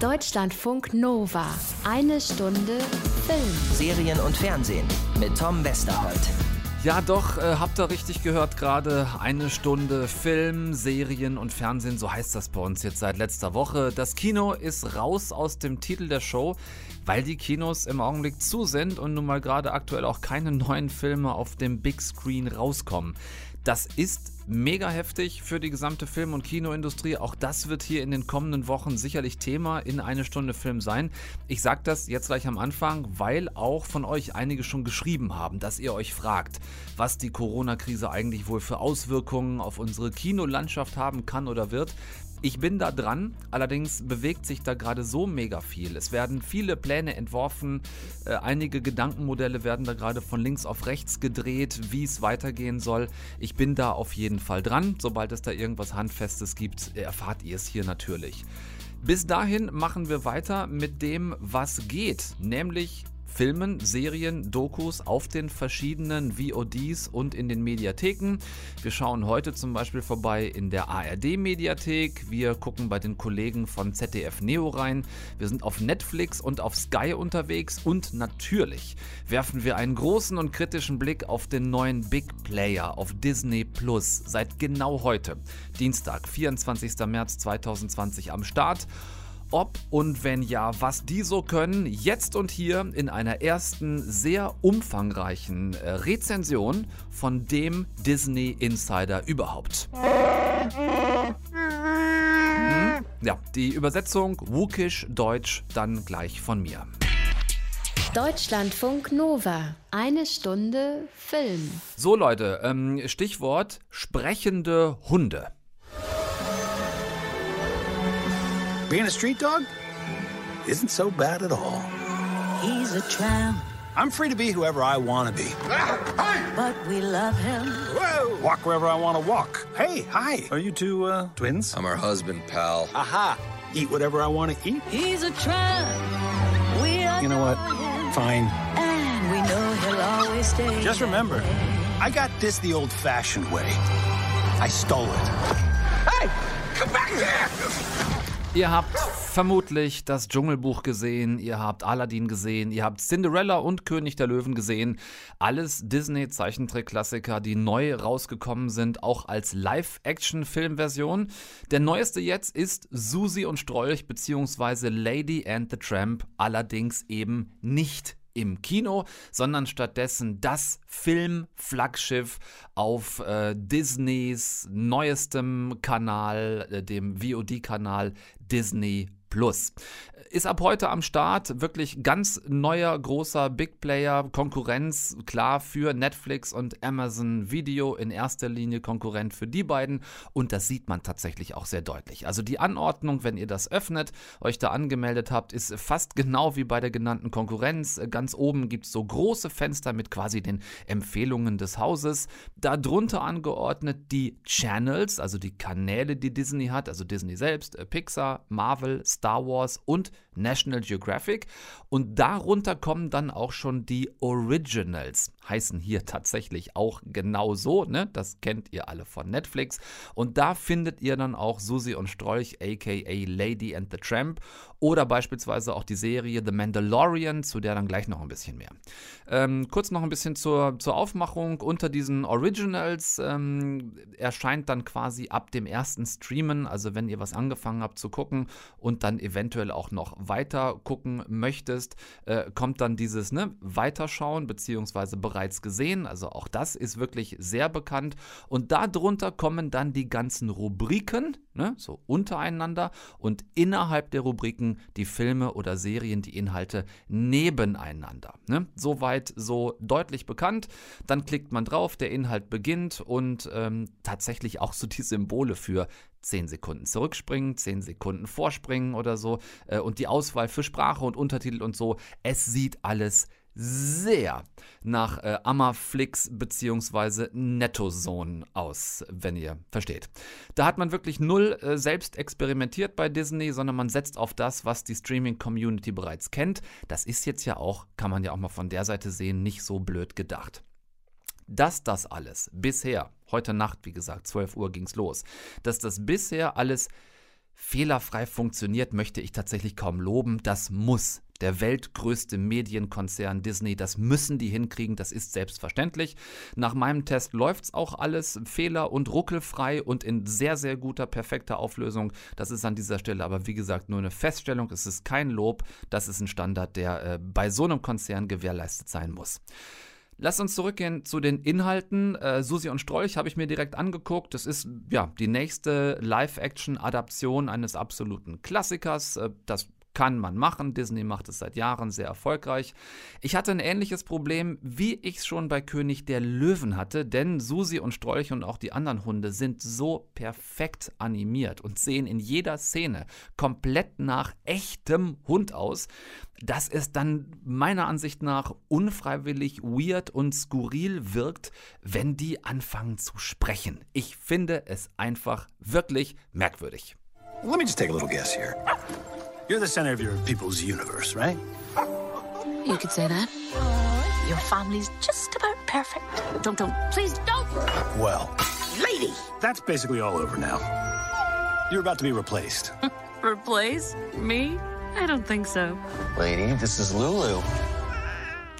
Deutschlandfunk Nova. Eine Stunde Film. Serien und Fernsehen mit Tom Westerholt. Ja, doch, äh, habt ihr richtig gehört gerade. Eine Stunde Film, Serien und Fernsehen, so heißt das bei uns jetzt seit letzter Woche. Das Kino ist raus aus dem Titel der Show, weil die Kinos im Augenblick zu sind und nun mal gerade aktuell auch keine neuen Filme auf dem Big Screen rauskommen. Das ist mega heftig für die gesamte Film- und Kinoindustrie. Auch das wird hier in den kommenden Wochen sicherlich Thema in eine Stunde Film sein. Ich sage das jetzt gleich am Anfang, weil auch von euch einige schon geschrieben haben, dass ihr euch fragt, was die Corona-Krise eigentlich wohl für Auswirkungen auf unsere Kinolandschaft haben kann oder wird. Ich bin da dran, allerdings bewegt sich da gerade so mega viel. Es werden viele Pläne entworfen, äh, einige Gedankenmodelle werden da gerade von links auf rechts gedreht, wie es weitergehen soll. Ich bin da auf jeden Fall dran. Sobald es da irgendwas Handfestes gibt, erfahrt ihr es hier natürlich. Bis dahin machen wir weiter mit dem, was geht, nämlich Filmen, Serien, Dokus auf den verschiedenen VODs und in den Mediatheken. Wir schauen heute zum Beispiel vorbei in der ARD-Mediathek. Wir gucken bei den Kollegen von ZDF Neo rein. Wir sind auf Netflix und auf Sky unterwegs und natürlich werfen wir einen großen und kritischen Blick auf den neuen Big Player auf Disney Plus. Seit genau heute, Dienstag, 24. März 2020 am Start. Ob und wenn ja, was die so können, jetzt und hier in einer ersten sehr umfangreichen äh, Rezension von dem Disney Insider überhaupt. Hm? Ja, die Übersetzung Wukisch Deutsch dann gleich von mir. Deutschlandfunk Nova. Eine Stunde Film. So Leute, ähm, Stichwort sprechende Hunde. Being a street dog isn't so bad at all. He's a tramp, I'm free to be whoever I want to be. but we love him. Whoa! Walk wherever I want to walk. Hey, hi. Are you two uh, twins? I'm her husband, pal. Aha. Eat whatever I want to eat. He's a tramp. We You know what? him, Fine. And we know he'll always stay. Just remember, I got this the old fashioned way. I stole it. Hey! Come back here! Ihr habt vermutlich das Dschungelbuch gesehen, ihr habt Aladdin gesehen, ihr habt Cinderella und König der Löwen gesehen. Alles Disney-Zeichentrick-Klassiker, die neu rausgekommen sind, auch als Live-Action-Filmversion. Der neueste jetzt ist Susi und Strolch bzw. Lady and the Tramp, allerdings eben nicht im Kino, sondern stattdessen das Film-Flaggschiff auf äh, Disneys neuestem Kanal, äh, dem VOD-Kanal Disney Plus. Ist ab heute am Start, wirklich ganz neuer, großer Big Player, Konkurrenz, klar für Netflix und Amazon Video, in erster Linie Konkurrent für die beiden und das sieht man tatsächlich auch sehr deutlich. Also die Anordnung, wenn ihr das öffnet, euch da angemeldet habt, ist fast genau wie bei der genannten Konkurrenz. Ganz oben gibt es so große Fenster mit quasi den Empfehlungen des Hauses. Darunter angeordnet die Channels, also die Kanäle, die Disney hat, also Disney selbst, Pixar, Marvel, Star Wars und National Geographic. Und darunter kommen dann auch schon die Originals. Heißen hier tatsächlich auch genau so, ne? Das kennt ihr alle von Netflix. Und da findet ihr dann auch Susi und Strolch, aka Lady and the Tramp. Oder beispielsweise auch die Serie The Mandalorian, zu der dann gleich noch ein bisschen mehr. Ähm, kurz noch ein bisschen zur, zur Aufmachung. Unter diesen Originals ähm, erscheint dann quasi ab dem ersten Streamen, also wenn ihr was angefangen habt zu gucken und dann eventuell auch noch weiter gucken möchtest, äh, kommt dann dieses ne, Weiterschauen beziehungsweise bereits gesehen. Also auch das ist wirklich sehr bekannt. Und darunter kommen dann die ganzen Rubriken, ne, so untereinander und innerhalb der Rubriken die Filme oder Serien, die Inhalte nebeneinander. Ne? Soweit so deutlich bekannt. Dann klickt man drauf, der Inhalt beginnt und ähm, tatsächlich auch so die Symbole für 10 Sekunden zurückspringen, 10 Sekunden vorspringen oder so äh, und die Auswahl für Sprache und Untertitel und so. Es sieht alles sehr nach äh, Amaflix bzw. Nettozone aus, wenn ihr versteht. Da hat man wirklich null äh, selbst experimentiert bei Disney, sondern man setzt auf das, was die Streaming-Community bereits kennt. Das ist jetzt ja auch, kann man ja auch mal von der Seite sehen, nicht so blöd gedacht. Dass das alles bisher, heute Nacht, wie gesagt, 12 Uhr ging's los, dass das bisher alles fehlerfrei funktioniert, möchte ich tatsächlich kaum loben. Das muss der weltgrößte Medienkonzern Disney. Das müssen die hinkriegen, das ist selbstverständlich. Nach meinem Test läuft es auch alles fehler- und ruckelfrei und in sehr, sehr guter, perfekter Auflösung. Das ist an dieser Stelle aber wie gesagt nur eine Feststellung, es ist kein Lob, das ist ein Standard, der äh, bei so einem Konzern gewährleistet sein muss. Lass uns zurückgehen zu den Inhalten. Äh, Susi und Strolch habe ich mir direkt angeguckt. Das ist ja die nächste Live-Action-Adaption eines absoluten Klassikers. Äh, das kann man machen. Disney macht es seit Jahren sehr erfolgreich. Ich hatte ein ähnliches Problem, wie ich es schon bei König der Löwen hatte, denn Susi und Strolch und auch die anderen Hunde sind so perfekt animiert und sehen in jeder Szene komplett nach echtem Hund aus, dass es dann meiner Ansicht nach unfreiwillig weird und skurril wirkt, wenn die anfangen zu sprechen. Ich finde es einfach wirklich merkwürdig. Let me just take a little guess here. You're the center of your people's universe, right? You could say that. Your family's just about perfect. Don't, don't, please don't. Well, Lady! that's basically all over now. You're about to be replaced. Replace me? I don't think so. Lady, this is Lulu.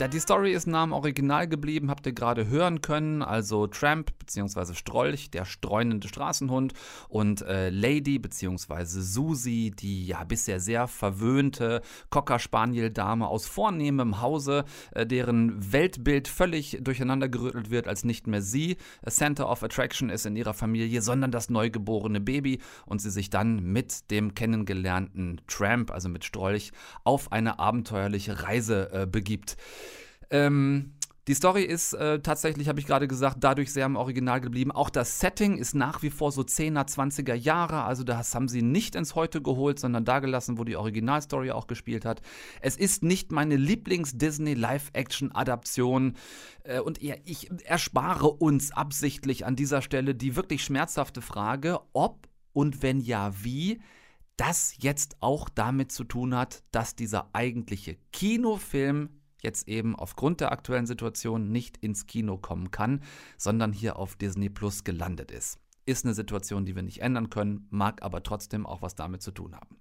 Ja, die Story ist nah am Original geblieben, habt ihr gerade hören können. Also Tramp bzw. Strolch, der streunende Straßenhund und äh, Lady bzw. Susi, die ja bisher sehr verwöhnte Cocker Spaniel Dame aus vornehmem Hause, äh, deren Weltbild völlig durcheinander gerüttelt wird, als nicht mehr sie Center of Attraction ist in ihrer Familie, sondern das neugeborene Baby und sie sich dann mit dem kennengelernten Tramp, also mit Strolch, auf eine abenteuerliche Reise äh, begibt. Ähm, die Story ist äh, tatsächlich, habe ich gerade gesagt, dadurch sehr im Original geblieben. Auch das Setting ist nach wie vor so 10er, 20er Jahre. Also das haben sie nicht ins Heute geholt, sondern da gelassen, wo die Originalstory auch gespielt hat. Es ist nicht meine Lieblings-Disney-Live-Action-Adaption. Äh, und ich erspare uns absichtlich an dieser Stelle die wirklich schmerzhafte Frage, ob und wenn ja, wie das jetzt auch damit zu tun hat, dass dieser eigentliche Kinofilm jetzt eben aufgrund der aktuellen Situation nicht ins Kino kommen kann, sondern hier auf Disney Plus gelandet ist. Ist eine Situation, die wir nicht ändern können, mag aber trotzdem auch was damit zu tun haben.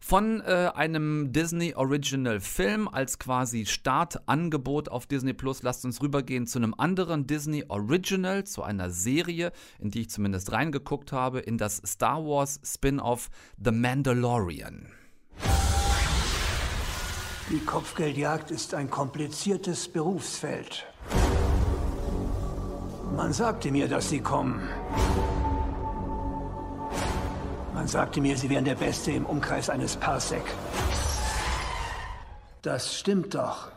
Von äh, einem Disney Original Film als quasi Startangebot auf Disney Plus, lasst uns rübergehen zu einem anderen Disney Original, zu einer Serie, in die ich zumindest reingeguckt habe, in das Star Wars Spin-off The Mandalorian. Die Kopfgeldjagd ist ein kompliziertes Berufsfeld. Man sagte mir, dass Sie kommen. Man sagte mir, Sie wären der Beste im Umkreis eines Parsec. Das stimmt doch.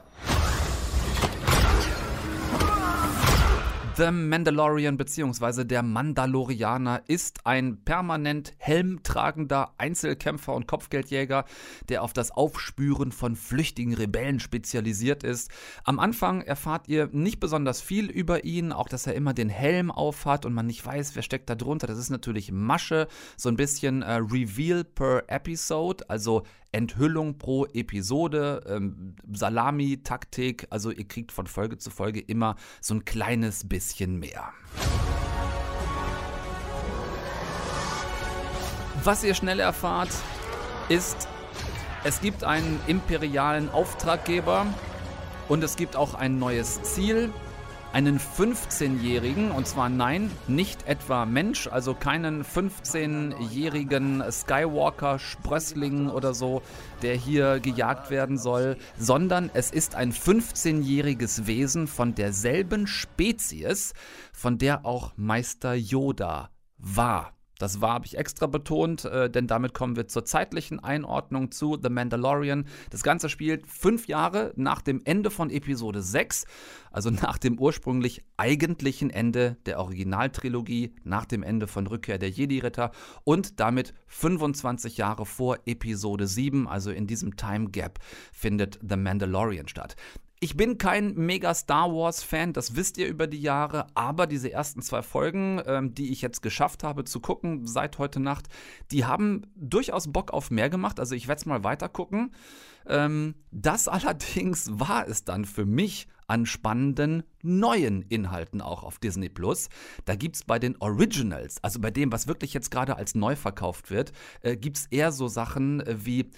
The Mandalorian bzw. der Mandalorianer ist ein permanent helmtragender Einzelkämpfer und Kopfgeldjäger, der auf das Aufspüren von flüchtigen Rebellen spezialisiert ist. Am Anfang erfahrt ihr nicht besonders viel über ihn, auch dass er immer den Helm aufhat und man nicht weiß, wer steckt da drunter. Das ist natürlich Masche, so ein bisschen äh, Reveal per Episode, also Enthüllung pro Episode, ähm, Salami-Taktik, also ihr kriegt von Folge zu Folge immer so ein kleines bisschen mehr. Was ihr schnell erfahrt, ist, es gibt einen imperialen Auftraggeber und es gibt auch ein neues Ziel einen 15-Jährigen, und zwar nein, nicht etwa Mensch, also keinen 15-jährigen Skywalker-Sprössling oder so, der hier gejagt werden soll, sondern es ist ein 15-jähriges Wesen von derselben Spezies, von der auch Meister Yoda war. Das war, habe ich extra betont, äh, denn damit kommen wir zur zeitlichen Einordnung zu The Mandalorian. Das Ganze spielt fünf Jahre nach dem Ende von Episode 6, also nach dem ursprünglich eigentlichen Ende der Originaltrilogie, nach dem Ende von Rückkehr der Jedi-Ritter und damit 25 Jahre vor Episode 7, also in diesem Time Gap findet The Mandalorian statt. Ich bin kein mega Star Wars-Fan, das wisst ihr über die Jahre, aber diese ersten zwei Folgen, ähm, die ich jetzt geschafft habe zu gucken seit heute Nacht, die haben durchaus Bock auf mehr gemacht. Also ich werde es mal weiter gucken. Ähm, das allerdings war es dann für mich an spannenden neuen Inhalten auch auf Disney Plus. Da gibt es bei den Originals, also bei dem, was wirklich jetzt gerade als neu verkauft wird, äh, gibt es eher so Sachen äh, wie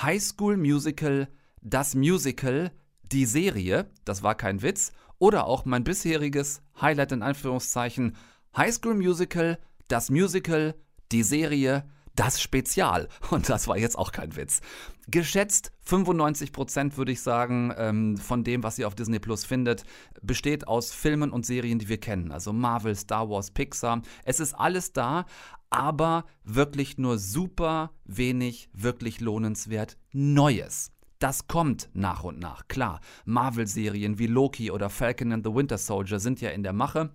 High School Musical, das Musical, die Serie, das war kein Witz, oder auch mein bisheriges Highlight in Anführungszeichen, High School Musical, das Musical, die Serie, das Spezial. Und das war jetzt auch kein Witz. Geschätzt 95 Prozent, würde ich sagen, ähm, von dem, was ihr auf Disney Plus findet, besteht aus Filmen und Serien, die wir kennen. Also Marvel, Star Wars, Pixar. Es ist alles da, aber wirklich nur super wenig, wirklich lohnenswert Neues. Das kommt nach und nach, klar. Marvel-Serien wie Loki oder Falcon and the Winter Soldier sind ja in der Mache.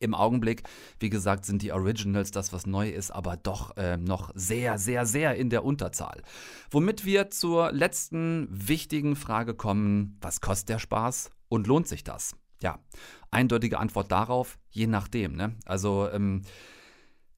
Im Augenblick, wie gesagt, sind die Originals das, was neu ist, aber doch äh, noch sehr, sehr, sehr in der Unterzahl. Womit wir zur letzten wichtigen Frage kommen, was kostet der Spaß und lohnt sich das? Ja, eindeutige Antwort darauf, je nachdem. Ne? Also, ähm,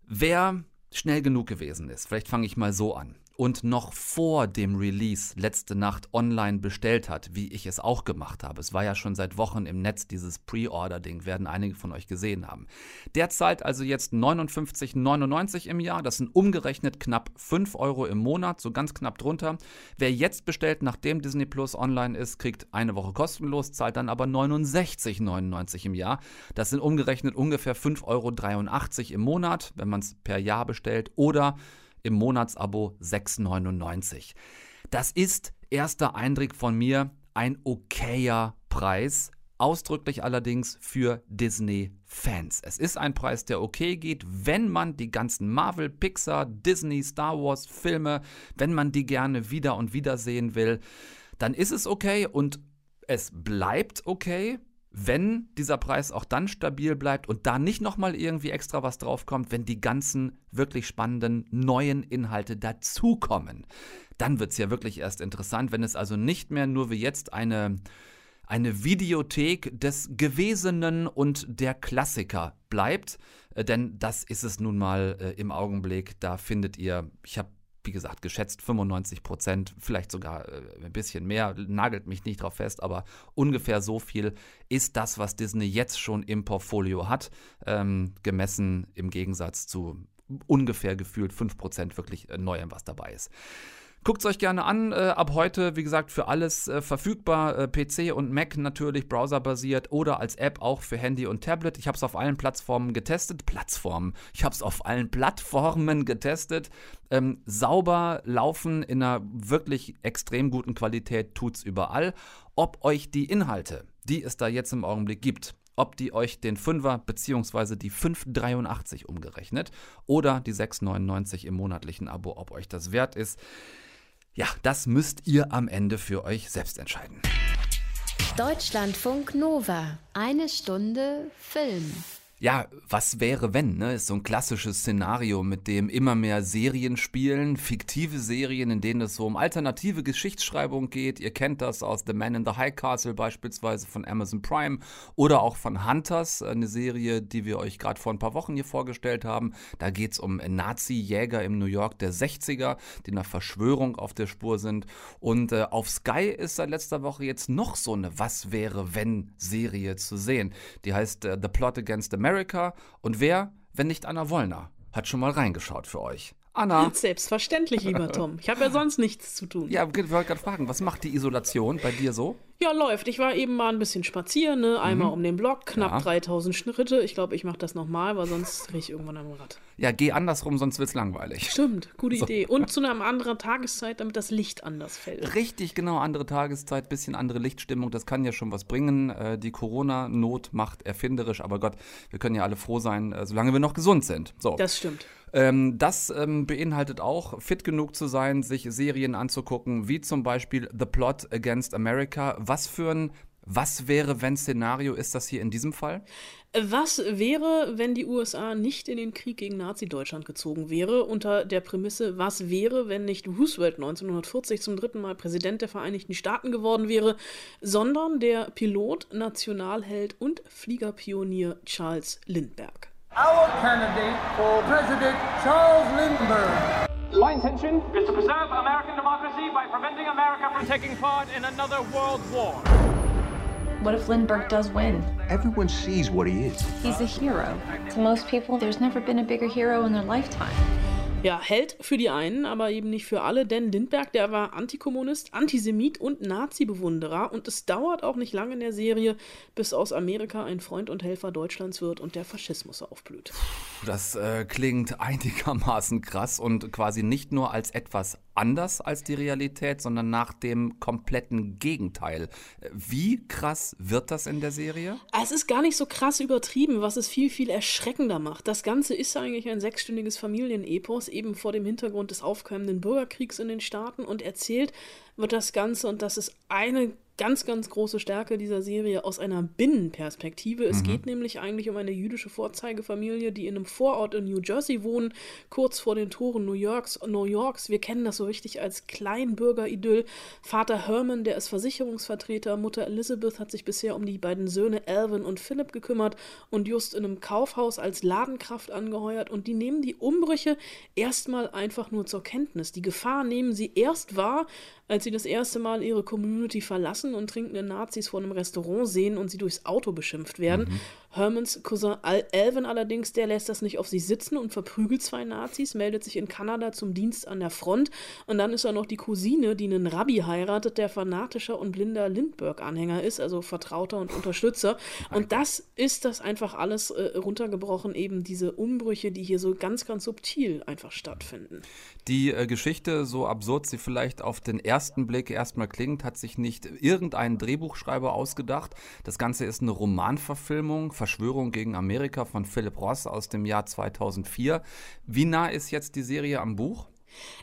wer schnell genug gewesen ist, vielleicht fange ich mal so an und noch vor dem Release letzte Nacht online bestellt hat, wie ich es auch gemacht habe. Es war ja schon seit Wochen im Netz dieses Pre-Order-Ding, werden einige von euch gesehen haben. Der zahlt also jetzt 59,99 im Jahr, das sind umgerechnet knapp 5 Euro im Monat, so ganz knapp drunter. Wer jetzt bestellt, nachdem Disney Plus online ist, kriegt eine Woche kostenlos, zahlt dann aber 69,99 im Jahr. Das sind umgerechnet ungefähr 5,83 Euro im Monat, wenn man es per Jahr bestellt oder im Monatsabo 6,99. Das ist, erster Eindruck von mir, ein okayer Preis. Ausdrücklich allerdings für Disney-Fans. Es ist ein Preis, der okay geht, wenn man die ganzen Marvel, Pixar, Disney, Star Wars-Filme, wenn man die gerne wieder und wieder sehen will, dann ist es okay und es bleibt okay wenn dieser Preis auch dann stabil bleibt und da nicht nochmal irgendwie extra was draufkommt, wenn die ganzen wirklich spannenden neuen Inhalte dazukommen, dann wird es ja wirklich erst interessant, wenn es also nicht mehr nur wie jetzt eine, eine Videothek des Gewesenen und der Klassiker bleibt, äh, denn das ist es nun mal äh, im Augenblick. Da findet ihr, ich habe wie gesagt, geschätzt 95 Prozent, vielleicht sogar äh, ein bisschen mehr, nagelt mich nicht drauf fest, aber ungefähr so viel ist das, was Disney jetzt schon im Portfolio hat, ähm, gemessen im Gegensatz zu ungefähr gefühlt 5 Prozent wirklich äh, Neuem, was dabei ist. Guckt es euch gerne an. Äh, ab heute, wie gesagt, für alles äh, verfügbar. Äh, PC und Mac natürlich browserbasiert oder als App auch für Handy und Tablet. Ich habe es auf allen Plattformen getestet. Plattformen. Ich habe es auf allen Plattformen getestet. Ähm, sauber laufen in einer wirklich extrem guten Qualität tut es überall. Ob euch die Inhalte, die es da jetzt im Augenblick gibt, ob die euch den 5er bzw. die 5,83 umgerechnet oder die 6,99 im monatlichen Abo, ob euch das wert ist. Ja, das müsst ihr am Ende für euch selbst entscheiden. Deutschlandfunk Nova. Eine Stunde Film. Ja, was wäre wenn, ne? Ist so ein klassisches Szenario, mit dem immer mehr Serien spielen, fiktive Serien, in denen es so um alternative Geschichtsschreibung geht. Ihr kennt das aus The Man in the High Castle beispielsweise von Amazon Prime oder auch von Hunters, eine Serie, die wir euch gerade vor ein paar Wochen hier vorgestellt haben. Da geht es um Nazi-Jäger im New York der 60er, die einer Verschwörung auf der Spur sind. Und äh, auf Sky ist seit letzter Woche jetzt noch so eine Was wäre wenn Serie zu sehen. Die heißt äh, The Plot Against America. America. Und wer, wenn nicht Anna Wollner, hat schon mal reingeschaut für euch? Anna. Selbstverständlich, lieber Tom. Ich habe ja sonst nichts zu tun. Ja, ich wollte gerade fragen, was macht die Isolation bei dir so? Ja, läuft. Ich war eben mal ein bisschen spazieren, ne? einmal mhm. um den Block, knapp ja. 3000 Schritte. Ich glaube, ich mache das nochmal, weil sonst drehe ich irgendwann am Rad. Ja, geh andersrum, sonst wird es langweilig. Stimmt, gute so. Idee. Und zu einer anderen Tageszeit, damit das Licht anders fällt. Richtig, genau, andere Tageszeit, bisschen andere Lichtstimmung, das kann ja schon was bringen. Äh, die Corona-Not macht erfinderisch, aber Gott, wir können ja alle froh sein, äh, solange wir noch gesund sind. So. Das stimmt. Ähm, das ähm, beinhaltet auch, fit genug zu sein, sich Serien anzugucken, wie zum Beispiel The Plot Against America. Was für ein Was wäre, wenn Szenario ist das hier in diesem Fall? Was wäre, wenn die USA nicht in den Krieg gegen Nazi-Deutschland gezogen wäre, unter der Prämisse, was wäre, wenn nicht Roosevelt 1940 zum dritten Mal Präsident der Vereinigten Staaten geworden wäre, sondern der Pilot, Nationalheld und Fliegerpionier Charles Lindbergh. Our candidate for President Charles Lindbergh. My intention is to preserve American democracy by preventing America from taking part in another world war. What if Lindbergh does win? Everyone sees what he is. He's a hero. To most people, there's never been a bigger hero in their lifetime. Ja, Held für die einen, aber eben nicht für alle, denn Lindbergh, der war Antikommunist, Antisemit und Nazi-Bewunderer und es dauert auch nicht lange in der Serie, bis aus Amerika ein Freund und Helfer Deutschlands wird und der Faschismus aufblüht. Das äh, klingt einigermaßen krass und quasi nicht nur als etwas anders als die Realität, sondern nach dem kompletten Gegenteil. Wie krass wird das in der Serie? Es ist gar nicht so krass übertrieben, was es viel, viel erschreckender macht. Das Ganze ist eigentlich ein sechsstündiges Familienepos, eben vor dem Hintergrund des aufkeimenden Bürgerkriegs in den Staaten und erzählt wird das Ganze, und das ist eine ganz, ganz große Stärke dieser Serie aus einer Binnenperspektive. Es mhm. geht nämlich eigentlich um eine jüdische Vorzeigefamilie, die in einem Vorort in New Jersey wohnen, kurz vor den Toren New Yorks. New Yorks. Wir kennen das so richtig als Kleinbürgeridyll. Vater Herman, der ist Versicherungsvertreter, Mutter Elizabeth hat sich bisher um die beiden Söhne Alvin und Philip gekümmert und just in einem Kaufhaus als Ladenkraft angeheuert und die nehmen die Umbrüche erstmal einfach nur zur Kenntnis. Die Gefahr nehmen sie erst wahr, als sie das erste Mal ihre Community verlassen und trinkende Nazis vor einem Restaurant sehen und sie durchs Auto beschimpft werden. Mhm. Hermans Cousin Al Alvin allerdings, der lässt das nicht auf sich sitzen und verprügelt zwei Nazis, meldet sich in Kanada zum Dienst an der Front und dann ist er noch die Cousine, die einen Rabbi heiratet, der fanatischer und blinder Lindbergh-Anhänger ist, also Vertrauter und Unterstützer. Und das ist das einfach alles äh, runtergebrochen, eben diese Umbrüche, die hier so ganz, ganz subtil einfach stattfinden. Die äh, Geschichte, so absurd sie vielleicht auf den ersten Blick erstmal klingt, hat sich nicht irgendein Drehbuchschreiber ausgedacht. Das Ganze ist eine Romanverfilmung Verschwörung gegen Amerika von Philip Ross aus dem Jahr 2004. Wie nah ist jetzt die Serie am Buch?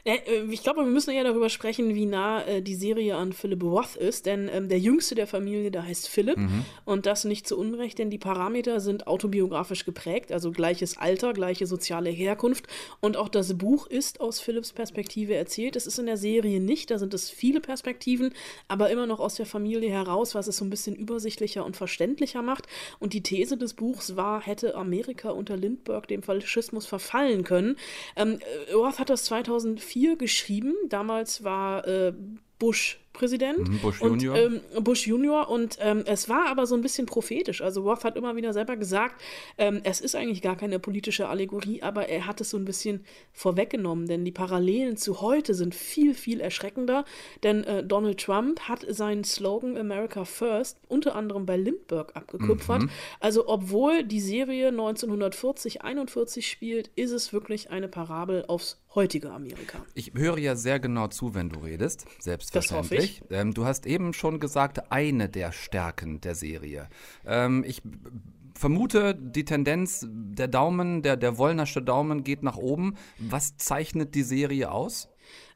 Äh, ich glaube, wir müssen ja darüber sprechen, wie nah äh, die Serie an Philip Roth ist, denn ähm, der jüngste der Familie, der heißt Philip mhm. und das nicht zu Unrecht, denn die Parameter sind autobiografisch geprägt, also gleiches Alter, gleiche soziale Herkunft und auch das Buch ist aus Philips Perspektive erzählt. Es ist in der Serie nicht, da sind es viele Perspektiven, aber immer noch aus der Familie heraus, was es so ein bisschen übersichtlicher und verständlicher macht. Und die These des Buchs war, hätte Amerika unter Lindbergh dem Faschismus verfallen können. Ähm, Roth hat das 2000 2004 geschrieben. Damals war äh, Bush Präsident. Mhm, Bush und, Junior. Ähm, Bush Junior. Und ähm, es war aber so ein bisschen prophetisch. Also Roth hat immer wieder selber gesagt, ähm, es ist eigentlich gar keine politische Allegorie, aber er hat es so ein bisschen vorweggenommen. Denn die Parallelen zu heute sind viel, viel erschreckender. Denn äh, Donald Trump hat seinen Slogan America First unter anderem bei Lindbergh abgekupfert. Mhm. Also obwohl die Serie 1940, 41 spielt, ist es wirklich eine Parabel aufs heutige Amerika. Ich höre ja sehr genau zu, wenn du redest, selbstverständlich richtig. Ähm, du hast eben schon gesagt, eine der Stärken der Serie. Ähm, ich vermute, die Tendenz, der Daumen, der, der Wollnersche Daumen geht nach oben. Was zeichnet die Serie aus?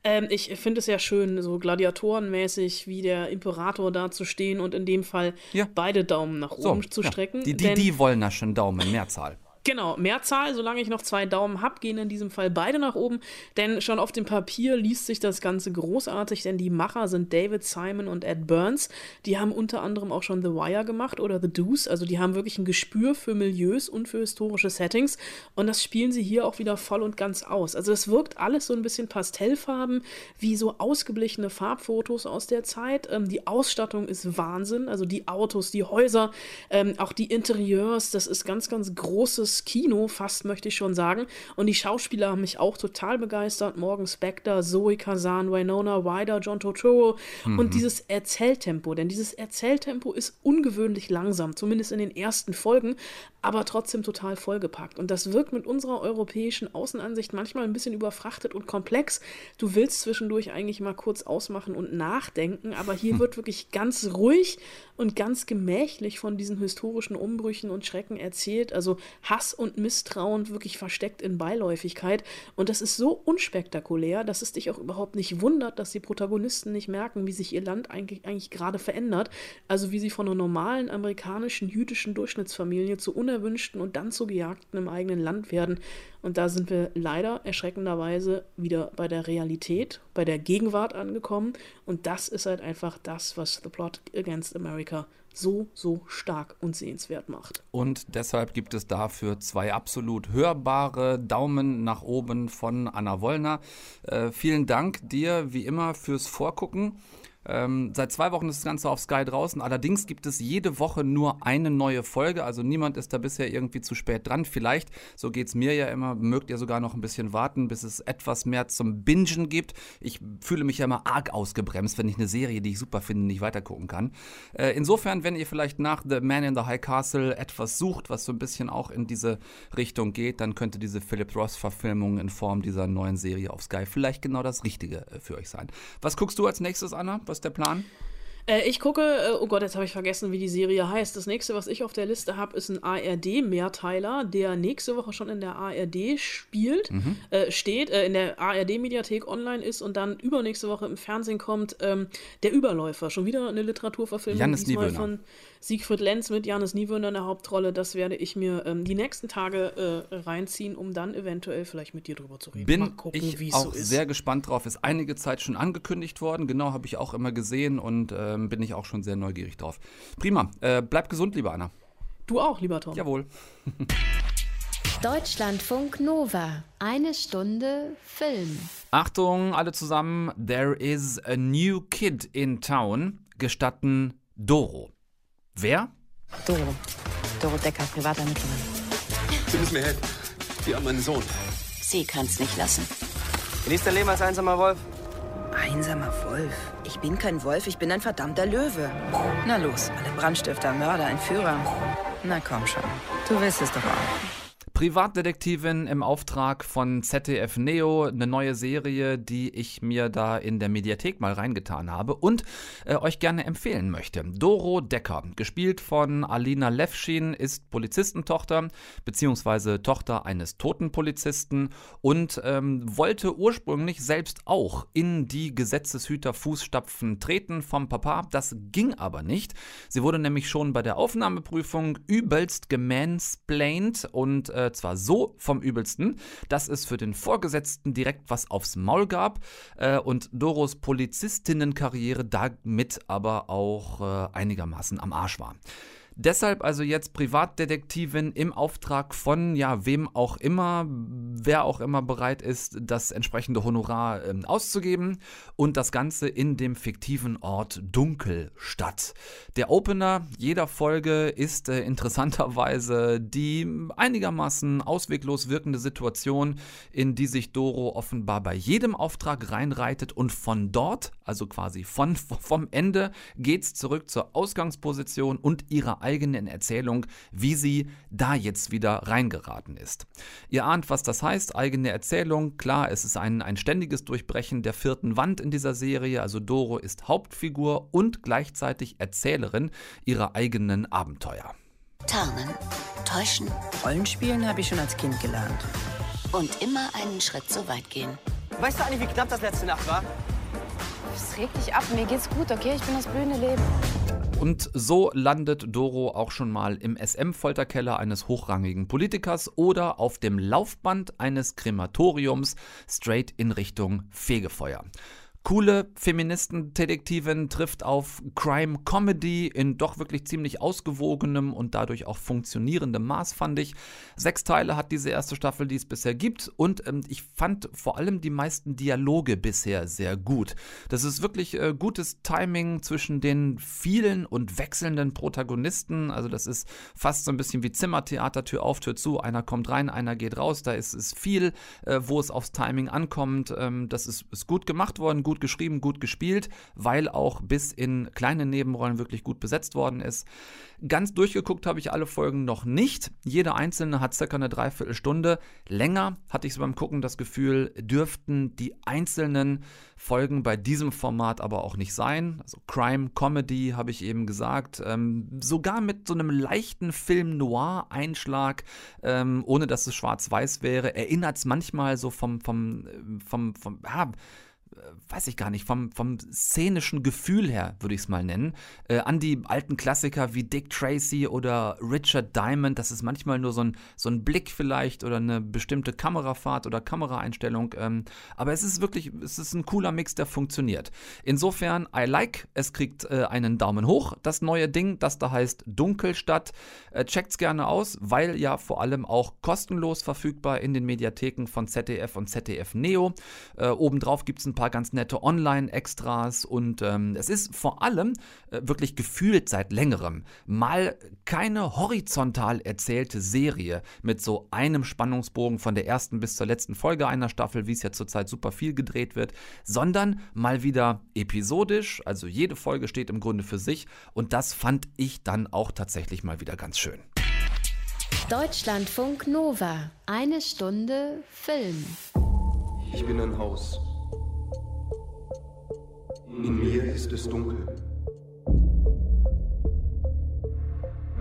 Ähm, ich finde es ja schön, so gladiatorenmäßig wie der Imperator da zu stehen und in dem Fall ja. beide Daumen nach oben so, zu strecken. Ja. Die, die, die Wollnerschen Daumen, Mehrzahl. Genau, Mehrzahl, solange ich noch zwei Daumen habe, gehen in diesem Fall beide nach oben, denn schon auf dem Papier liest sich das Ganze großartig, denn die Macher sind David Simon und Ed Burns. Die haben unter anderem auch schon The Wire gemacht oder The Deuce, also die haben wirklich ein Gespür für Milieus und für historische Settings und das spielen sie hier auch wieder voll und ganz aus. Also es wirkt alles so ein bisschen Pastellfarben, wie so ausgeblichene Farbfotos aus der Zeit. Ähm, die Ausstattung ist Wahnsinn, also die Autos, die Häuser, ähm, auch die Interieurs, das ist ganz, ganz großes großes Kino, fast möchte ich schon sagen. Und die Schauspieler haben mich auch total begeistert. Morgan Spector, Zoe Kazan, Winona Ryder, John Turturro. Mhm. Und dieses Erzähltempo, denn dieses Erzähltempo ist ungewöhnlich langsam, zumindest in den ersten Folgen, aber trotzdem total vollgepackt. Und das wirkt mit unserer europäischen Außenansicht manchmal ein bisschen überfrachtet und komplex. Du willst zwischendurch eigentlich mal kurz ausmachen und nachdenken, aber hier hm. wird wirklich ganz ruhig und ganz gemächlich von diesen historischen Umbrüchen und Schrecken erzählt. Also Hass und Misstrauen wirklich versteckt in Beiläufigkeit. Und das ist so unspektakulär, dass es dich auch überhaupt nicht wundert, dass die Protagonisten nicht merken, wie sich ihr Land eigentlich, eigentlich gerade verändert. Also wie sie von einer normalen amerikanischen jüdischen Durchschnittsfamilie zu unerwünschten und dann zu gejagten im eigenen Land werden. Und da sind wir leider erschreckenderweise wieder bei der Realität, bei der Gegenwart angekommen. Und das ist halt einfach das, was The Plot Against America so, so stark und sehenswert macht. Und deshalb gibt es dafür zwei absolut hörbare Daumen nach oben von Anna Wollner. Äh, vielen Dank dir wie immer fürs Vorgucken. Ähm, seit zwei Wochen ist das Ganze auf Sky draußen. Allerdings gibt es jede Woche nur eine neue Folge. Also niemand ist da bisher irgendwie zu spät dran. Vielleicht, so geht es mir ja immer, mögt ihr sogar noch ein bisschen warten, bis es etwas mehr zum Bingen gibt. Ich fühle mich ja immer arg ausgebremst, wenn ich eine Serie, die ich super finde, nicht weitergucken kann. Äh, insofern, wenn ihr vielleicht nach The Man in the High Castle etwas sucht, was so ein bisschen auch in diese Richtung geht, dann könnte diese Philip Ross-Verfilmung in Form dieser neuen Serie auf Sky vielleicht genau das Richtige äh, für euch sein. Was guckst du als nächstes, Anna? Was ist der Plan? Äh, ich gucke, äh, oh Gott, jetzt habe ich vergessen, wie die Serie heißt. Das nächste, was ich auf der Liste habe, ist ein ARD-Mehrteiler, der nächste Woche schon in der ARD spielt, mhm. äh, steht, äh, in der ARD-Mediathek online ist und dann übernächste Woche im Fernsehen kommt. Ähm, der Überläufer, schon wieder eine Literaturverfilmung. Janis diesmal von Siegfried Lenz mit Janis Niewöhner in der Hauptrolle. Das werde ich mir ähm, die nächsten Tage äh, reinziehen, um dann eventuell vielleicht mit dir drüber zu reden. Bin Mal gucken, ich auch so sehr gespannt drauf. Ist einige Zeit schon angekündigt worden. Genau, habe ich auch immer gesehen und ähm, bin ich auch schon sehr neugierig drauf. Prima. Äh, bleib gesund, liebe Anna. Du auch, lieber Tom. Jawohl. Deutschlandfunk Nova. Eine Stunde Film. Achtung, alle zusammen. There is a new kid in town. Gestatten Doro. Wer? Doro. Doro Decker, Privatermittlerin. Sie müssen mir helfen. Sie haben meinen Sohn. Sie kann's nicht lassen. Genießt dein Leben als einsamer Wolf? Einsamer Wolf? Ich bin kein Wolf, ich bin ein verdammter Löwe. Na los, alle Brandstifter, Mörder, Entführer. Na komm schon, du willst es doch auch. Privatdetektivin im Auftrag von ZDF Neo, eine neue Serie, die ich mir da in der Mediathek mal reingetan habe und äh, euch gerne empfehlen möchte. Doro Decker, gespielt von Alina Levschin, ist Polizistentochter bzw. Tochter eines toten Polizisten und ähm, wollte ursprünglich selbst auch in die Gesetzeshüter-Fußstapfen treten vom Papa. Das ging aber nicht. Sie wurde nämlich schon bei der Aufnahmeprüfung übelst gemansplained und äh, zwar so vom Übelsten, dass es für den Vorgesetzten direkt was aufs Maul gab äh, und Doros Polizistinnenkarriere damit aber auch äh, einigermaßen am Arsch war. Deshalb also jetzt Privatdetektivin im Auftrag von, ja, wem auch immer, wer auch immer bereit ist, das entsprechende Honorar äh, auszugeben und das Ganze in dem fiktiven Ort Dunkelstadt. Der Opener jeder Folge ist äh, interessanterweise die einigermaßen ausweglos wirkende Situation, in die sich Doro offenbar bei jedem Auftrag reinreitet und von dort, also quasi von, vom Ende, geht's zurück zur Ausgangsposition und ihrer eigenen Erzählung, wie sie da jetzt wieder reingeraten ist. Ihr ahnt, was das heißt, eigene Erzählung. Klar, es ist ein, ein ständiges Durchbrechen der vierten Wand in dieser Serie. Also Doro ist Hauptfigur und gleichzeitig Erzählerin ihrer eigenen Abenteuer. Tarnen, täuschen. Rollenspielen habe ich schon als Kind gelernt. Und immer einen Schritt zu weit gehen. Weißt du eigentlich, wie knapp das letzte Nacht war? Es regt dich ab. Mir geht's gut, okay? Ich bin das blühende Leben. Und so landet Doro auch schon mal im SM-Folterkeller eines hochrangigen Politikers oder auf dem Laufband eines Krematoriums straight in Richtung Fegefeuer. Coole Feministendetektivin trifft auf Crime Comedy in doch wirklich ziemlich ausgewogenem und dadurch auch funktionierendem Maß, fand ich. Sechs Teile hat diese erste Staffel, die es bisher gibt. Und ähm, ich fand vor allem die meisten Dialoge bisher sehr gut. Das ist wirklich äh, gutes Timing zwischen den vielen und wechselnden Protagonisten. Also, das ist fast so ein bisschen wie Zimmertheater, Tür auf, Tür zu. Einer kommt rein, einer geht raus. Da ist es viel, äh, wo es aufs Timing ankommt. Ähm, das ist, ist gut gemacht worden, gut geschrieben, gut gespielt, weil auch bis in kleine Nebenrollen wirklich gut besetzt worden ist. Ganz durchgeguckt habe ich alle Folgen noch nicht. Jede einzelne hat circa eine Dreiviertelstunde. Länger hatte ich so beim Gucken das Gefühl, dürften die einzelnen Folgen bei diesem Format aber auch nicht sein. Also Crime, Comedy habe ich eben gesagt. Ähm, sogar mit so einem leichten Film-Noir-Einschlag, ähm, ohne dass es schwarz-weiß wäre, erinnert es manchmal so vom, vom, vom, vom, ja, weiß ich gar nicht, vom, vom szenischen Gefühl her, würde ich es mal nennen, äh, an die alten Klassiker wie Dick Tracy oder Richard Diamond. Das ist manchmal nur so ein, so ein Blick vielleicht oder eine bestimmte Kamerafahrt oder Kameraeinstellung. Ähm, aber es ist wirklich, es ist ein cooler Mix, der funktioniert. Insofern, I like, es kriegt äh, einen Daumen hoch, das neue Ding, das da heißt Dunkelstadt. Äh, checkt's gerne aus, weil ja vor allem auch kostenlos verfügbar in den Mediatheken von ZDF und ZDF Neo. Äh, obendrauf gibt es ein paar ganz nette Online-Extras und ähm, es ist vor allem äh, wirklich gefühlt seit längerem mal keine horizontal erzählte Serie mit so einem Spannungsbogen von der ersten bis zur letzten Folge einer Staffel, wie es ja zurzeit super viel gedreht wird, sondern mal wieder episodisch, also jede Folge steht im Grunde für sich und das fand ich dann auch tatsächlich mal wieder ganz schön. Deutschlandfunk Nova. Eine Stunde Film. Ich bin ein Haus. In mir ist es dunkel.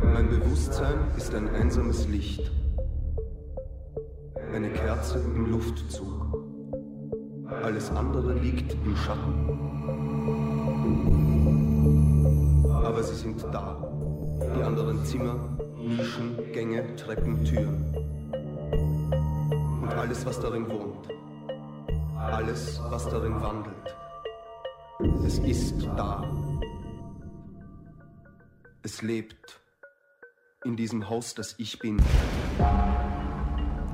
Mein Bewusstsein ist ein einsames Licht. Eine Kerze im Luftzug. Alles andere liegt im Schatten. Aber sie sind da. Die anderen Zimmer, Nischen, Gänge, Treppen, Türen. Und alles, was darin wohnt. Alles, was darin wandelt. Es ist da. Es lebt in diesem Haus, das ich bin.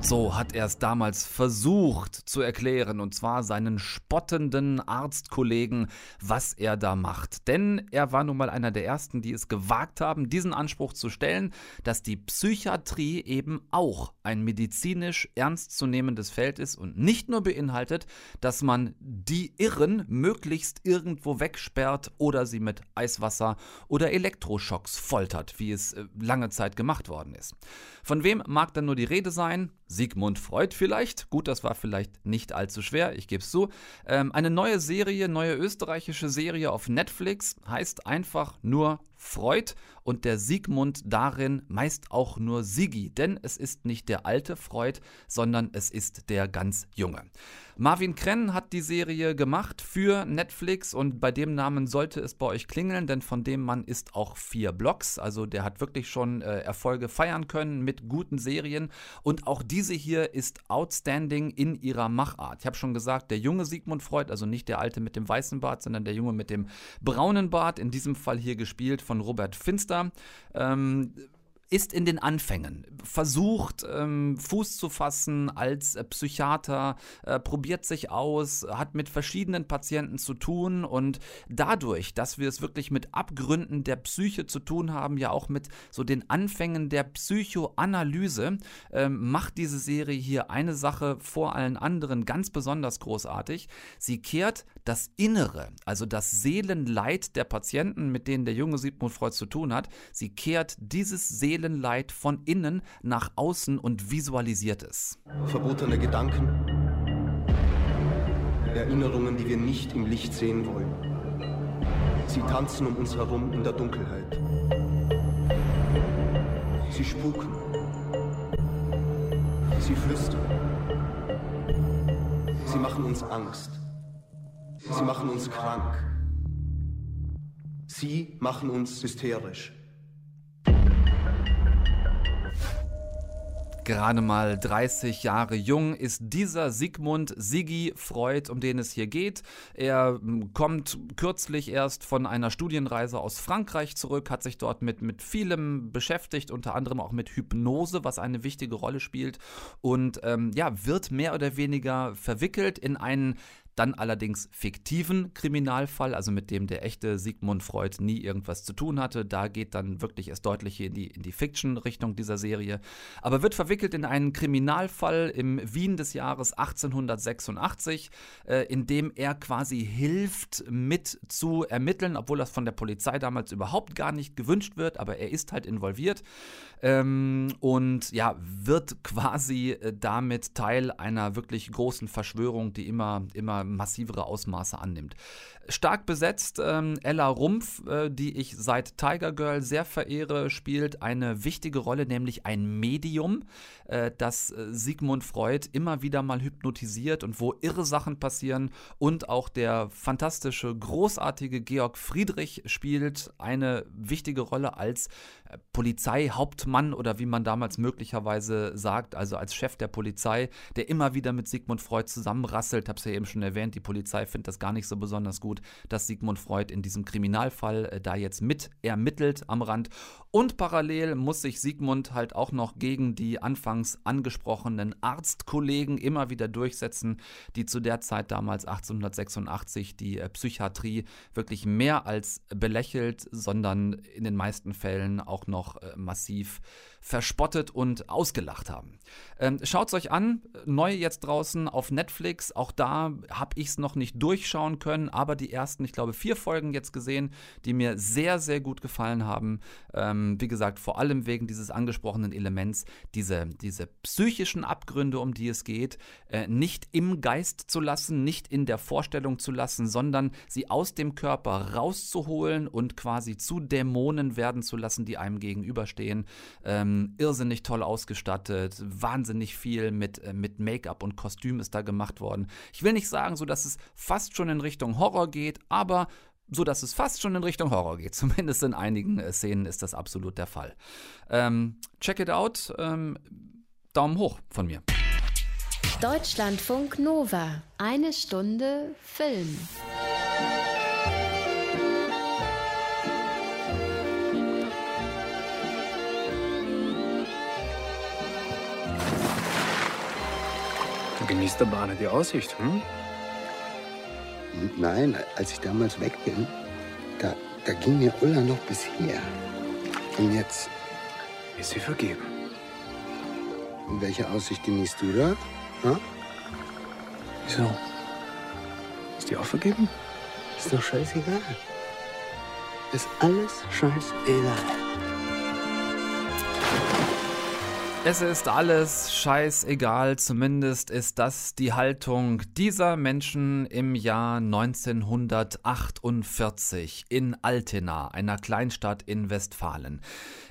So hat er es damals versucht zu erklären, und zwar seinen spottenden Arztkollegen, was er da macht. Denn er war nun mal einer der ersten, die es gewagt haben, diesen Anspruch zu stellen, dass die Psychiatrie eben auch ein medizinisch ernstzunehmendes Feld ist und nicht nur beinhaltet, dass man die Irren möglichst irgendwo wegsperrt oder sie mit Eiswasser oder Elektroschocks foltert, wie es äh, lange Zeit gemacht worden ist. Von wem mag dann nur die Rede sein? Sigmund Freud vielleicht. Gut, das war vielleicht nicht allzu schwer, ich gebe es zu. Ähm, eine neue Serie, neue österreichische Serie auf Netflix heißt einfach nur Freud und der Sigmund darin meist auch nur Sigi, denn es ist nicht der alte Freud, sondern es ist der ganz junge. Marvin Krenn hat die Serie gemacht für Netflix und bei dem Namen sollte es bei euch klingeln, denn von dem Mann ist auch vier Blogs, also der hat wirklich schon äh, Erfolge feiern können mit guten Serien und auch diese hier ist outstanding in ihrer Machart. Ich habe schon gesagt, der junge Sigmund Freud, also nicht der alte mit dem weißen Bart, sondern der junge mit dem braunen Bart, in diesem Fall hier gespielt von Robert Finster. Ähm, ist in den Anfängen, versucht ähm, Fuß zu fassen als äh, Psychiater, äh, probiert sich aus, hat mit verschiedenen Patienten zu tun und dadurch, dass wir es wirklich mit Abgründen der Psyche zu tun haben, ja auch mit so den Anfängen der Psychoanalyse, äh, macht diese Serie hier eine Sache vor allen anderen ganz besonders großartig. Sie kehrt das Innere, also das Seelenleid der Patienten, mit denen der junge Sigmund Freud zu tun hat, sie kehrt dieses Seelenleid von innen nach außen und visualisiert es. Verbotene Gedanken, Erinnerungen, die wir nicht im Licht sehen wollen. Sie tanzen um uns herum in der Dunkelheit. Sie spuken. Sie flüstern. Sie machen uns Angst. Sie machen uns krank. Sie machen uns hysterisch. Gerade mal 30 Jahre jung ist dieser Sigmund Siggi Freud, um den es hier geht. Er hm, kommt kürzlich erst von einer Studienreise aus Frankreich zurück, hat sich dort mit, mit vielem beschäftigt, unter anderem auch mit Hypnose, was eine wichtige Rolle spielt und ähm, ja, wird mehr oder weniger verwickelt in einen dann allerdings fiktiven Kriminalfall, also mit dem der echte Sigmund Freud nie irgendwas zu tun hatte. Da geht dann wirklich erst deutlich in die, in die Fiction-Richtung dieser Serie. Aber wird verwickelt in einen Kriminalfall im Wien des Jahres 1886, äh, in dem er quasi hilft, mit zu ermitteln, obwohl das von der Polizei damals überhaupt gar nicht gewünscht wird, aber er ist halt involviert ähm, und ja, wird quasi äh, damit Teil einer wirklich großen Verschwörung, die immer, immer massivere Ausmaße annimmt. Stark besetzt, ähm, Ella Rumpf, äh, die ich seit Tiger Girl sehr verehre, spielt eine wichtige Rolle, nämlich ein Medium, äh, das äh, Sigmund Freud immer wieder mal hypnotisiert und wo irre Sachen passieren. Und auch der fantastische, großartige Georg Friedrich spielt eine wichtige Rolle als Polizeihauptmann oder wie man damals möglicherweise sagt, also als Chef der Polizei, der immer wieder mit Sigmund Freud zusammenrasselt. Habe es ja eben schon erwähnt, die Polizei findet das gar nicht so besonders gut gut, dass Sigmund Freud in diesem Kriminalfall äh, da jetzt mit ermittelt am Rand. Und parallel muss sich Sigmund halt auch noch gegen die anfangs angesprochenen Arztkollegen immer wieder durchsetzen, die zu der Zeit damals 1886 die äh, Psychiatrie wirklich mehr als belächelt, sondern in den meisten Fällen auch noch äh, massiv verspottet und ausgelacht haben. Ähm, Schaut es euch an, neu jetzt draußen auf Netflix. Auch da habe ich es noch nicht durchschauen können, aber die ersten, ich glaube, vier Folgen jetzt gesehen, die mir sehr, sehr gut gefallen haben. Ähm, wie gesagt, vor allem wegen dieses angesprochenen Elements, diese, diese psychischen Abgründe, um die es geht, äh, nicht im Geist zu lassen, nicht in der Vorstellung zu lassen, sondern sie aus dem Körper rauszuholen und quasi zu Dämonen werden zu lassen, die einem gegenüberstehen. Ähm, irrsinnig toll ausgestattet, wahnsinnig viel mit, äh, mit Make-up und Kostüm ist da gemacht worden. Ich will nicht sagen, so dass es fast schon in Richtung Horror geht, aber so dass es fast schon in Richtung Horror geht. Zumindest in einigen äh, Szenen ist das absolut der Fall. Ähm, check it out. Ähm, Daumen hoch von mir. Deutschlandfunk Nova. Eine Stunde Film. Genießt der Bahn die Aussicht, hm? Nein, als ich damals weg bin, da, da ging mir Ulla noch bis hier. Und jetzt ist sie vergeben. Und welche Aussicht genießt du da? Ha? Wieso? Ist die auch vergeben? Ist doch scheißegal. Ist alles scheißegal. Es ist alles scheißegal, zumindest ist das die Haltung dieser Menschen im Jahr 1948 in Altena, einer Kleinstadt in Westfalen.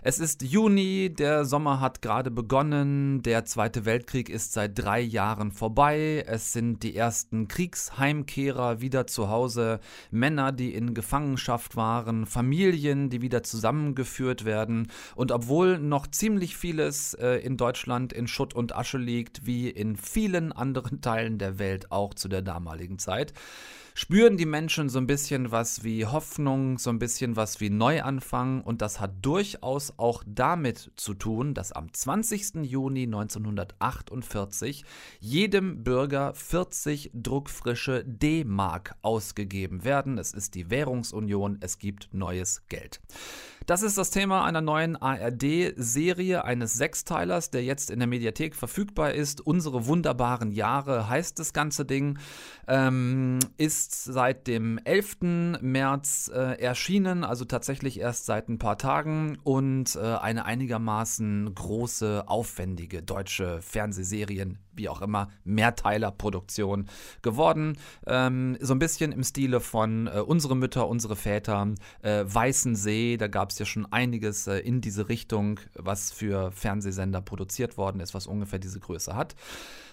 Es ist Juni, der Sommer hat gerade begonnen, der Zweite Weltkrieg ist seit drei Jahren vorbei, es sind die ersten Kriegsheimkehrer wieder zu Hause, Männer, die in Gefangenschaft waren, Familien, die wieder zusammengeführt werden und obwohl noch ziemlich vieles äh, in Deutschland in Schutt und Asche liegt, wie in vielen anderen Teilen der Welt auch zu der damaligen Zeit, spüren die Menschen so ein bisschen was wie Hoffnung, so ein bisschen was wie Neuanfang und das hat durchaus auch damit zu tun, dass am 20. Juni 1948 jedem Bürger 40 druckfrische D-Mark ausgegeben werden. Es ist die Währungsunion, es gibt neues Geld. Das ist das Thema einer neuen ARD-Serie, eines Sechsteilers, der jetzt in der Mediathek verfügbar ist. Unsere wunderbaren Jahre heißt das ganze Ding. Ähm, ist seit dem 11. März äh, erschienen, also tatsächlich erst seit ein paar Tagen und äh, eine einigermaßen große, aufwendige deutsche Fernsehserien wie auch immer, Mehrteilerproduktion geworden. Ähm, so ein bisschen im Stile von äh, Unsere Mütter, unsere Väter, äh, Weißen See, da gab es ja schon einiges äh, in diese Richtung, was für Fernsehsender produziert worden ist, was ungefähr diese Größe hat.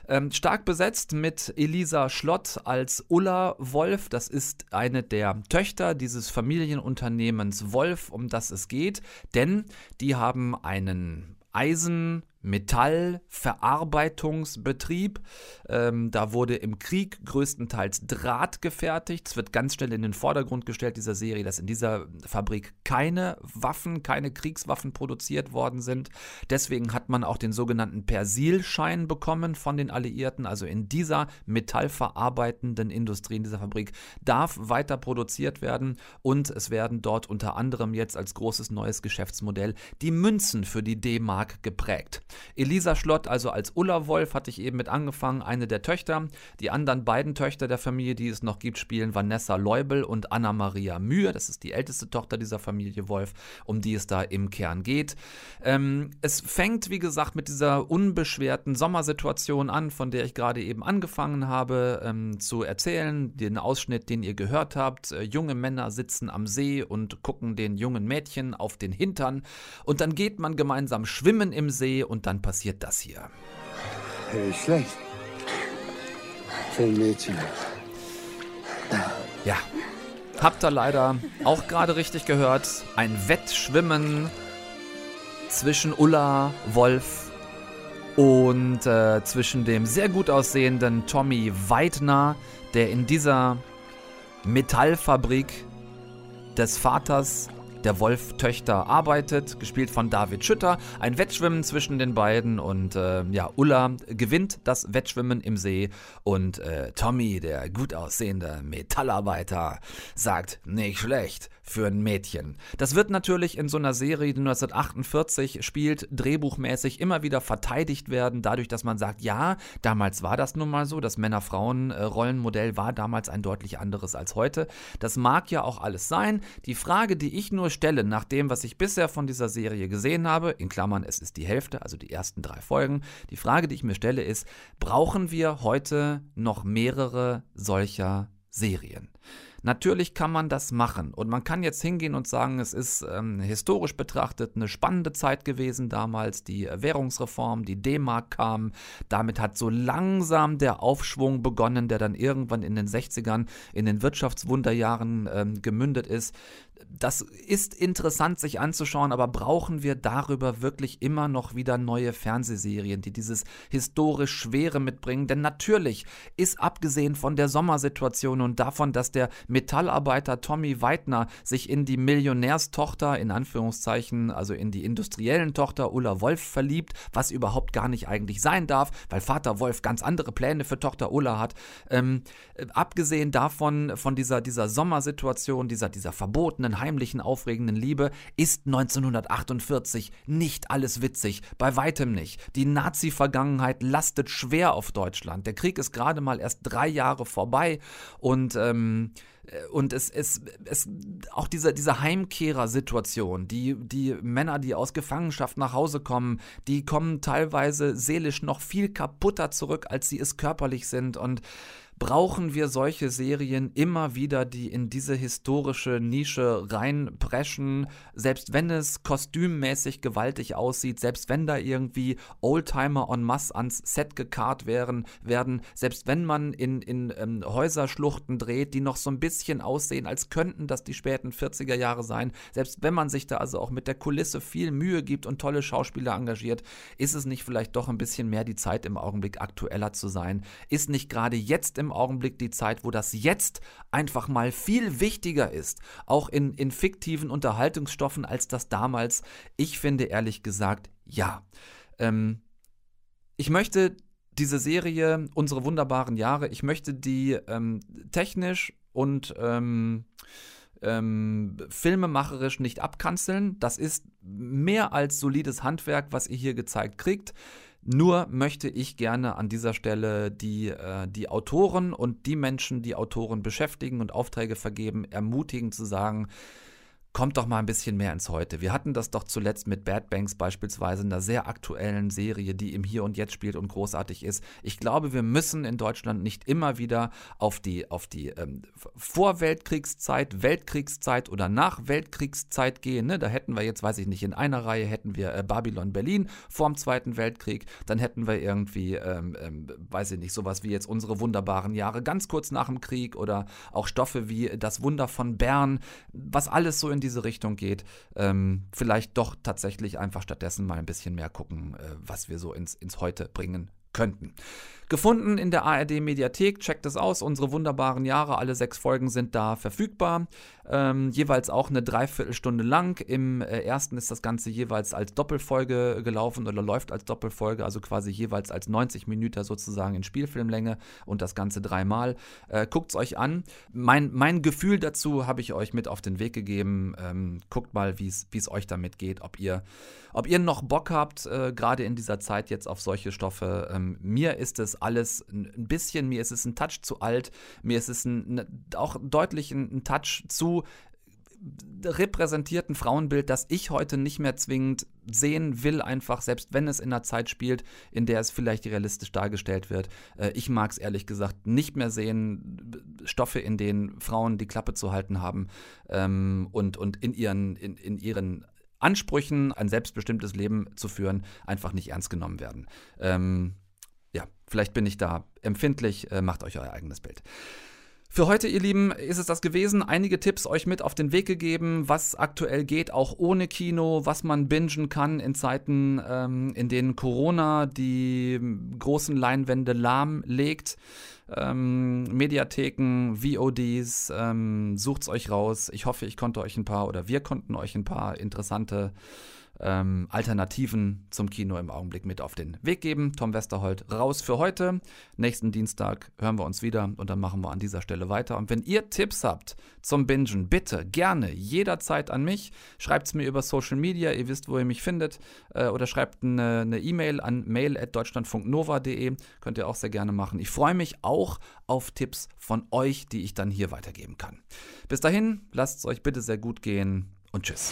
Ähm, stark besetzt mit Elisa Schlott als Ulla Wolf. Das ist eine der Töchter dieses Familienunternehmens Wolf, um das es geht. Denn die haben einen Eisen Metallverarbeitungsbetrieb. Ähm, da wurde im Krieg größtenteils Draht gefertigt. Es wird ganz schnell in den Vordergrund gestellt dieser Serie, dass in dieser Fabrik keine Waffen, keine Kriegswaffen produziert worden sind. Deswegen hat man auch den sogenannten Persilschein bekommen von den Alliierten. Also in dieser metallverarbeitenden Industrie, in dieser Fabrik, darf weiter produziert werden und es werden dort unter anderem jetzt als großes neues Geschäftsmodell die Münzen für die D-Mark geprägt. Elisa Schlott, also als Ulla Wolf, hatte ich eben mit angefangen, eine der Töchter. Die anderen beiden Töchter der Familie, die es noch gibt, spielen Vanessa Leubel und Anna-Maria Mühe. Das ist die älteste Tochter dieser Familie Wolf, um die es da im Kern geht. Ähm, es fängt, wie gesagt, mit dieser unbeschwerten Sommersituation an, von der ich gerade eben angefangen habe ähm, zu erzählen. Den Ausschnitt, den ihr gehört habt. Äh, junge Männer sitzen am See und gucken den jungen Mädchen auf den Hintern. Und dann geht man gemeinsam schwimmen im See und dann passiert das hier. Hey, schlecht. Für ein Mädchen. Ja, habt ihr leider auch gerade richtig gehört. Ein Wettschwimmen zwischen Ulla Wolf und äh, zwischen dem sehr gut aussehenden Tommy Weidner, der in dieser Metallfabrik des Vaters der Wolf-Töchter arbeitet, gespielt von David Schütter. Ein Wettschwimmen zwischen den beiden und äh, ja, Ulla gewinnt das Wettschwimmen im See und äh, Tommy, der gut aussehende Metallarbeiter, sagt, nicht schlecht für ein Mädchen. Das wird natürlich in so einer Serie, die 1948 spielt, drehbuchmäßig immer wieder verteidigt werden, dadurch, dass man sagt, ja, damals war das nun mal so, das Männer-Frauen-Rollenmodell war damals ein deutlich anderes als heute. Das mag ja auch alles sein. Die Frage, die ich nur stelle, nach dem, was ich bisher von dieser Serie gesehen habe, in Klammern, es ist die Hälfte, also die ersten drei Folgen, die Frage, die ich mir stelle, ist, brauchen wir heute noch mehrere solcher Serien? Natürlich kann man das machen und man kann jetzt hingehen und sagen, es ist ähm, historisch betrachtet eine spannende Zeit gewesen damals, die Währungsreform, die D-Mark kam, damit hat so langsam der Aufschwung begonnen, der dann irgendwann in den 60ern in den Wirtschaftswunderjahren ähm, gemündet ist das ist interessant sich anzuschauen, aber brauchen wir darüber wirklich immer noch wieder neue Fernsehserien, die dieses historisch Schwere mitbringen? Denn natürlich ist abgesehen von der Sommersituation und davon, dass der Metallarbeiter Tommy Weidner sich in die Millionärstochter, in Anführungszeichen, also in die industriellen Tochter Ulla Wolf verliebt, was überhaupt gar nicht eigentlich sein darf, weil Vater Wolf ganz andere Pläne für Tochter Ulla hat. Ähm, äh, abgesehen davon, von dieser, dieser Sommersituation, dieser, dieser verbotenen heimlichen, aufregenden Liebe ist 1948 nicht alles witzig, bei weitem nicht. Die Nazi-Vergangenheit lastet schwer auf Deutschland. Der Krieg ist gerade mal erst drei Jahre vorbei und ähm, äh, und es, es, es, auch diese, diese Heimkehrer-Situation, die, die Männer, die aus Gefangenschaft nach Hause kommen, die kommen teilweise seelisch noch viel kaputter zurück, als sie es körperlich sind. Und brauchen wir solche Serien immer wieder, die in diese historische Nische reinpreschen, selbst wenn es kostümmäßig gewaltig aussieht, selbst wenn da irgendwie Oldtimer en masse ans Set gekarrt werden, werden selbst wenn man in, in ähm, Häuserschluchten dreht, die noch so ein bisschen aussehen, als könnten das die späten 40er Jahre sein, selbst wenn man sich da also auch mit der Kulisse viel Mühe gibt und tolle Schauspieler engagiert, ist es nicht vielleicht doch ein bisschen mehr die Zeit im Augenblick aktueller zu sein? Ist nicht gerade jetzt im Augenblick die Zeit, wo das jetzt einfach mal viel wichtiger ist, auch in, in fiktiven Unterhaltungsstoffen, als das damals. Ich finde ehrlich gesagt, ja. Ähm, ich möchte diese Serie, unsere wunderbaren Jahre, ich möchte die ähm, technisch und ähm, ähm, filmemacherisch nicht abkanzeln. Das ist mehr als solides Handwerk, was ihr hier gezeigt kriegt. Nur möchte ich gerne an dieser Stelle die, äh, die Autoren und die Menschen, die Autoren beschäftigen und Aufträge vergeben, ermutigen zu sagen, kommt doch mal ein bisschen mehr ins Heute. Wir hatten das doch zuletzt mit Bad Banks beispielsweise, einer sehr aktuellen Serie, die im Hier und Jetzt spielt und großartig ist. Ich glaube, wir müssen in Deutschland nicht immer wieder auf die, auf die ähm, Vorweltkriegszeit, Weltkriegszeit oder nach Weltkriegszeit gehen. Ne? Da hätten wir jetzt, weiß ich nicht, in einer Reihe hätten wir äh, Babylon Berlin vorm Zweiten Weltkrieg. Dann hätten wir irgendwie, ähm, ähm, weiß ich nicht, sowas wie jetzt unsere wunderbaren Jahre ganz kurz nach dem Krieg oder auch Stoffe wie Das Wunder von Bern, was alles so in diese Richtung geht, ähm, vielleicht doch tatsächlich einfach stattdessen mal ein bisschen mehr gucken, äh, was wir so ins, ins Heute bringen könnten. Gefunden in der ARD Mediathek, checkt es aus, unsere wunderbaren Jahre, alle sechs Folgen sind da verfügbar, ähm, jeweils auch eine Dreiviertelstunde lang. Im äh, ersten ist das Ganze jeweils als Doppelfolge gelaufen oder läuft als Doppelfolge, also quasi jeweils als 90 Minuten sozusagen in Spielfilmlänge und das Ganze dreimal. Äh, Guckt es euch an. Mein, mein Gefühl dazu habe ich euch mit auf den Weg gegeben. Ähm, guckt mal, wie es euch damit geht, ob ihr, ob ihr noch Bock habt, äh, gerade in dieser Zeit jetzt auf solche Stoffe. Ähm, mir ist es alles ein bisschen, mir ist es ein Touch zu alt, mir ist es ein, ne, auch deutlich ein, ein Touch zu repräsentierten Frauenbild, das ich heute nicht mehr zwingend sehen will, einfach selbst wenn es in einer Zeit spielt, in der es vielleicht realistisch dargestellt wird. Äh, ich mag es ehrlich gesagt nicht mehr sehen, Stoffe, in denen Frauen die Klappe zu halten haben ähm, und, und in ihren, in, in ihren Ansprüchen, ein selbstbestimmtes Leben zu führen, einfach nicht ernst genommen werden. Ähm, vielleicht bin ich da empfindlich, äh, macht euch euer eigenes Bild. Für heute, ihr Lieben, ist es das gewesen. Einige Tipps euch mit auf den Weg gegeben, was aktuell geht, auch ohne Kino, was man bingen kann in Zeiten, ähm, in denen Corona die großen Leinwände lahmlegt. Ähm, Mediatheken, VODs, ähm, sucht's euch raus. Ich hoffe, ich konnte euch ein paar oder wir konnten euch ein paar interessante ähm, Alternativen zum Kino im Augenblick mit auf den Weg geben. Tom Westerholt raus für heute. Nächsten Dienstag hören wir uns wieder und dann machen wir an dieser Stelle weiter. Und wenn ihr Tipps habt zum Bingen, bitte gerne jederzeit an mich. Schreibt es mir über Social Media, ihr wisst, wo ihr mich findet. Äh, oder schreibt eine E-Mail e an mail.deutschlandfunknova.de. Könnt ihr auch sehr gerne machen. Ich freue mich auch auf Tipps von euch, die ich dann hier weitergeben kann. Bis dahin, lasst es euch bitte sehr gut gehen und tschüss.